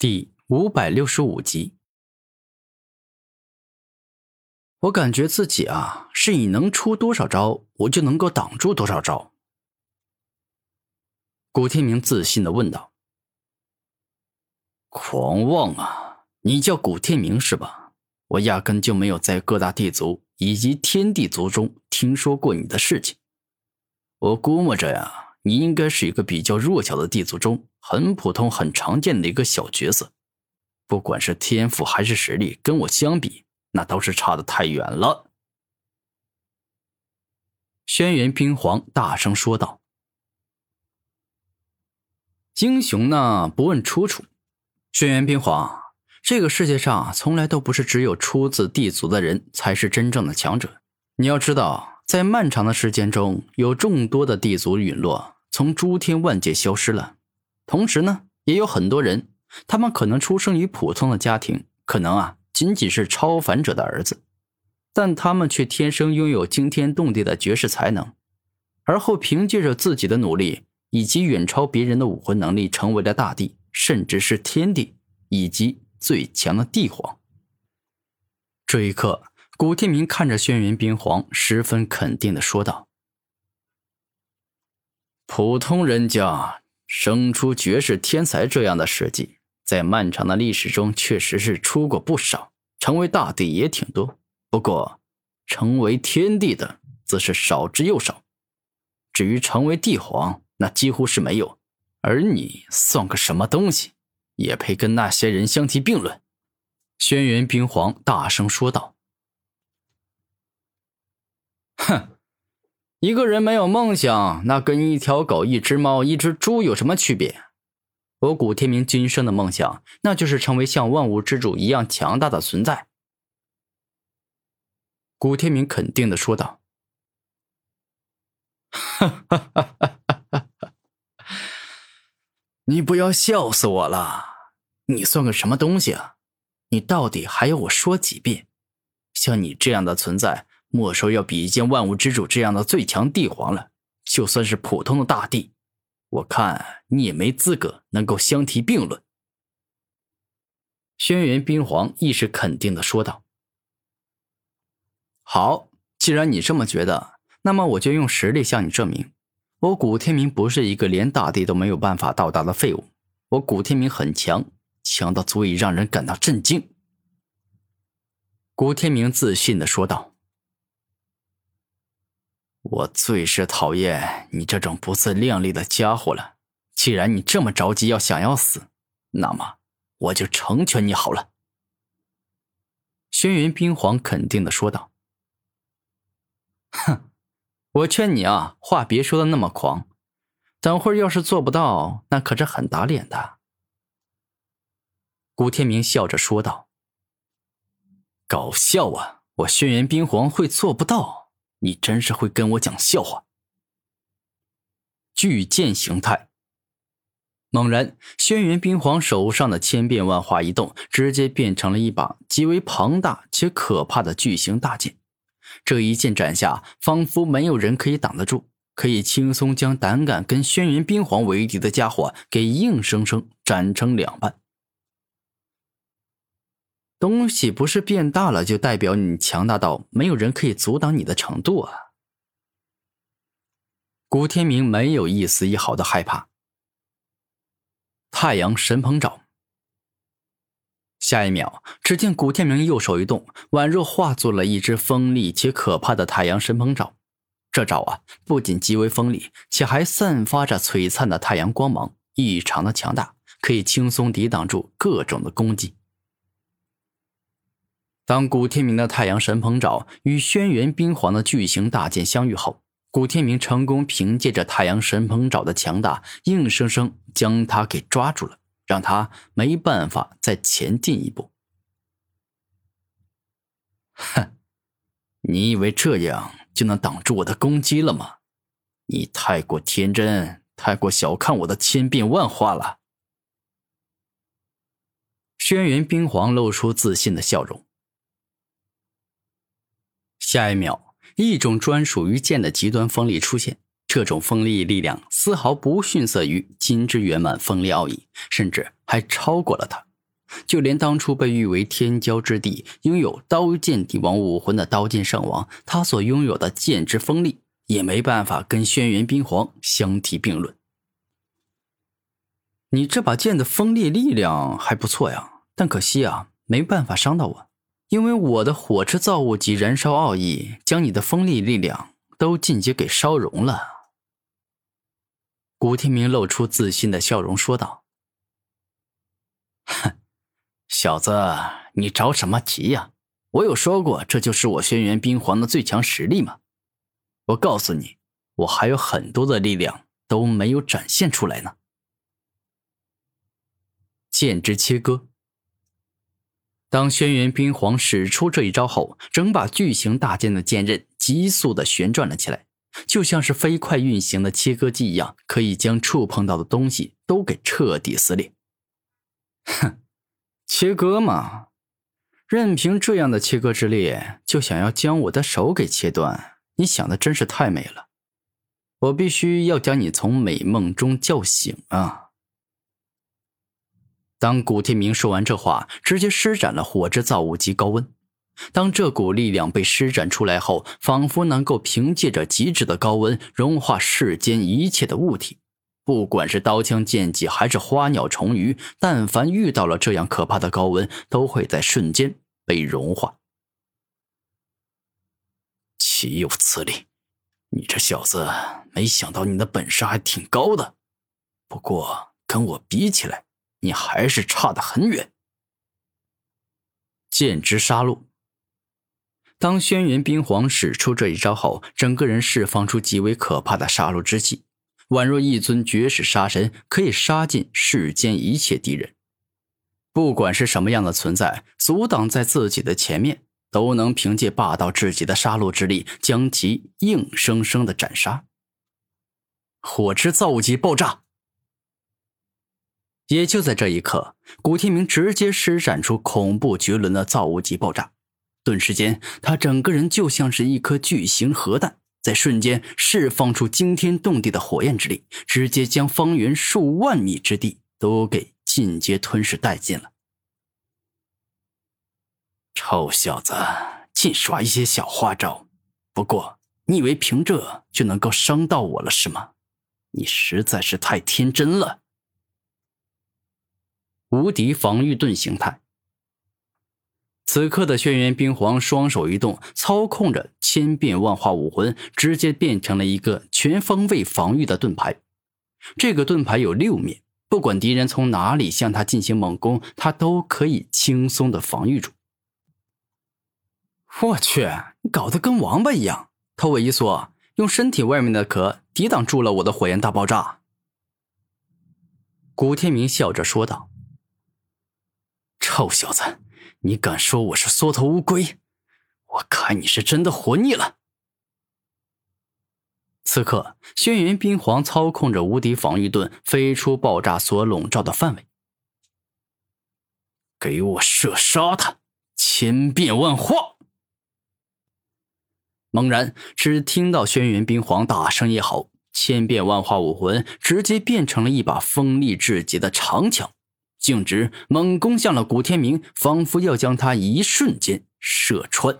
第五百六十五集，我感觉自己啊，是你能出多少招，我就能够挡住多少招。古天明自信的问道：“狂妄啊！你叫古天明是吧？我压根就没有在各大地族以及天地族中听说过你的事情。我估摸着呀。”你应该是一个比较弱小的地族中很普通、很常见的一个小角色，不管是天赋还是实力，跟我相比，那都是差的太远了。”轩辕冰皇大声说道。英雄呢，不问出处。轩辕冰皇，这个世界上从来都不是只有出自地族的人才是真正的强者，你要知道。在漫长的时间中，有众多的地族陨落，从诸天万界消失了。同时呢，也有很多人，他们可能出生于普通的家庭，可能啊仅仅是超凡者的儿子，但他们却天生拥有惊天动地的绝世才能，而后凭借着自己的努力以及远超别人的武魂能力，成为了大帝，甚至是天帝以及最强的帝皇。这一刻。古天明看着轩辕冰皇，十分肯定的说道：“普通人家生出绝世天才这样的事迹，在漫长的历史中确实是出过不少，成为大帝也挺多。不过，成为天帝的则是少之又少。至于成为帝皇，那几乎是没有。而你算个什么东西，也配跟那些人相提并论？”轩辕冰皇大声说道。哼，一个人没有梦想，那跟一条狗、一只猫、一只猪有什么区别？我古天明今生的梦想，那就是成为像万物之主一样强大的存在。古天明肯定的说道：“哈哈哈哈哈哈！你不要笑死我了！你算个什么东西啊？你到底还要我说几遍？像你这样的存在。”莫说要比肩万物之主这样的最强帝皇了，就算是普通的大帝，我看你也没资格能够相提并论。”轩辕冰皇亦是肯定的说道。“好，既然你这么觉得，那么我就用实力向你证明，我古天明不是一个连大帝都没有办法到达的废物，我古天明很强，强到足以让人感到震惊。”古天明自信的说道。我最是讨厌你这种不自量力的家伙了。既然你这么着急要想要死，那么我就成全你好了。”轩辕冰皇肯定的说道。“哼，我劝你啊，话别说的那么狂。等会儿要是做不到，那可是很打脸的。”古天明笑着说道。“搞笑啊！我轩辕冰皇会做不到？”你真是会跟我讲笑话！巨剑形态。猛然，轩辕冰皇手上的千变万化一动，直接变成了一把极为庞大且可怕的巨型大剑。这一剑斩下，仿佛没有人可以挡得住，可以轻松将胆敢跟轩辕冰皇为敌的家伙给硬生生斩成两半。东西不是变大了，就代表你强大到没有人可以阻挡你的程度啊！古天明没有一丝一毫的害怕。太阳神鹏爪。下一秒，只见古天明右手一动，宛若化作了一只锋利且可怕的太阳神鹏爪。这爪啊，不仅极为锋利，且还散发着璀璨的太阳光芒，异常的强大，可以轻松抵挡住各种的攻击。当古天明的太阳神鹏爪与轩辕冰皇的巨型大剑相遇后，古天明成功凭借着太阳神鹏爪的强大，硬生生将他给抓住了，让他没办法再前进一步。哼，你以为这样就能挡住我的攻击了吗？你太过天真，太过小看我的千变万化了。轩辕冰皇露出自信的笑容。下一秒，一种专属于剑的极端锋利出现。这种锋利力量丝毫不逊色于金之圆满锋利奥义，甚至还超过了它，就连当初被誉为天骄之地、拥有刀剑帝王武魂的刀剑圣王，他所拥有的剑之锋利，也没办法跟轩辕冰皇相提并论。你这把剑的锋利力量还不错呀，但可惜啊，没办法伤到我，因为我的火之造物级燃烧奥义将你的锋利力量都进阶给烧融了。古天明露出自信的笑容说道：“哼，小子，你着什么急呀？我有说过这就是我轩辕冰皇的最强实力吗？我告诉你，我还有很多的力量都没有展现出来呢。”剑之切割。当轩辕冰皇使出这一招后，整把巨型大剑的剑刃急速的旋转了起来，就像是飞快运行的切割机一样，可以将触碰到的东西都给彻底撕裂。哼，切割嘛，任凭这样的切割之力，就想要将我的手给切断，你想的真是太美了。我必须要将你从美梦中叫醒啊！当古天明说完这话，直接施展了火之造物级高温。当这股力量被施展出来后，仿佛能够凭借着极致的高温融化世间一切的物体，不管是刀枪剑戟还是花鸟虫鱼，但凡遇到了这样可怕的高温，都会在瞬间被融化。岂有此理！你这小子，没想到你的本事还挺高的，不过跟我比起来。你还是差得很远。剑之杀戮。当轩辕冰皇使出这一招后，整个人释放出极为可怕的杀戮之气，宛若一尊绝世杀神，可以杀尽世间一切敌人。不管是什么样的存在，阻挡在自己的前面，都能凭借霸道至极的杀戮之力，将其硬生生的斩杀。火之造物级爆炸。也就在这一刻，古天明直接施展出恐怖绝伦的造物级爆炸，顿时间，他整个人就像是一颗巨型核弹，在瞬间释放出惊天动地的火焰之力，直接将方圆数万米之地都给尽皆吞噬殆尽了。臭小子，净耍一些小花招，不过你以为凭这就能够伤到我了是吗？你实在是太天真了。无敌防御盾形态。此刻的轩辕冰皇双手一动，操控着千变万化武魂，直接变成了一个全方位防御的盾牌。这个盾牌有六面，不管敌人从哪里向他进行猛攻，他都可以轻松的防御住。我去，你搞得跟王八一样，头尾一缩，用身体外面的壳抵挡住了我的火焰大爆炸。古天明笑着说道。臭小子，你敢说我是缩头乌龟？我看你是真的活腻了。此刻，轩辕冰皇操控着无敌防御盾飞出爆炸所笼罩的范围，给我射杀他！千变万化！猛然，只听到轩辕冰皇大声一吼，千变万化武魂直接变成了一把锋利至极的长枪。径直猛攻向了古天明，仿佛要将他一瞬间射穿。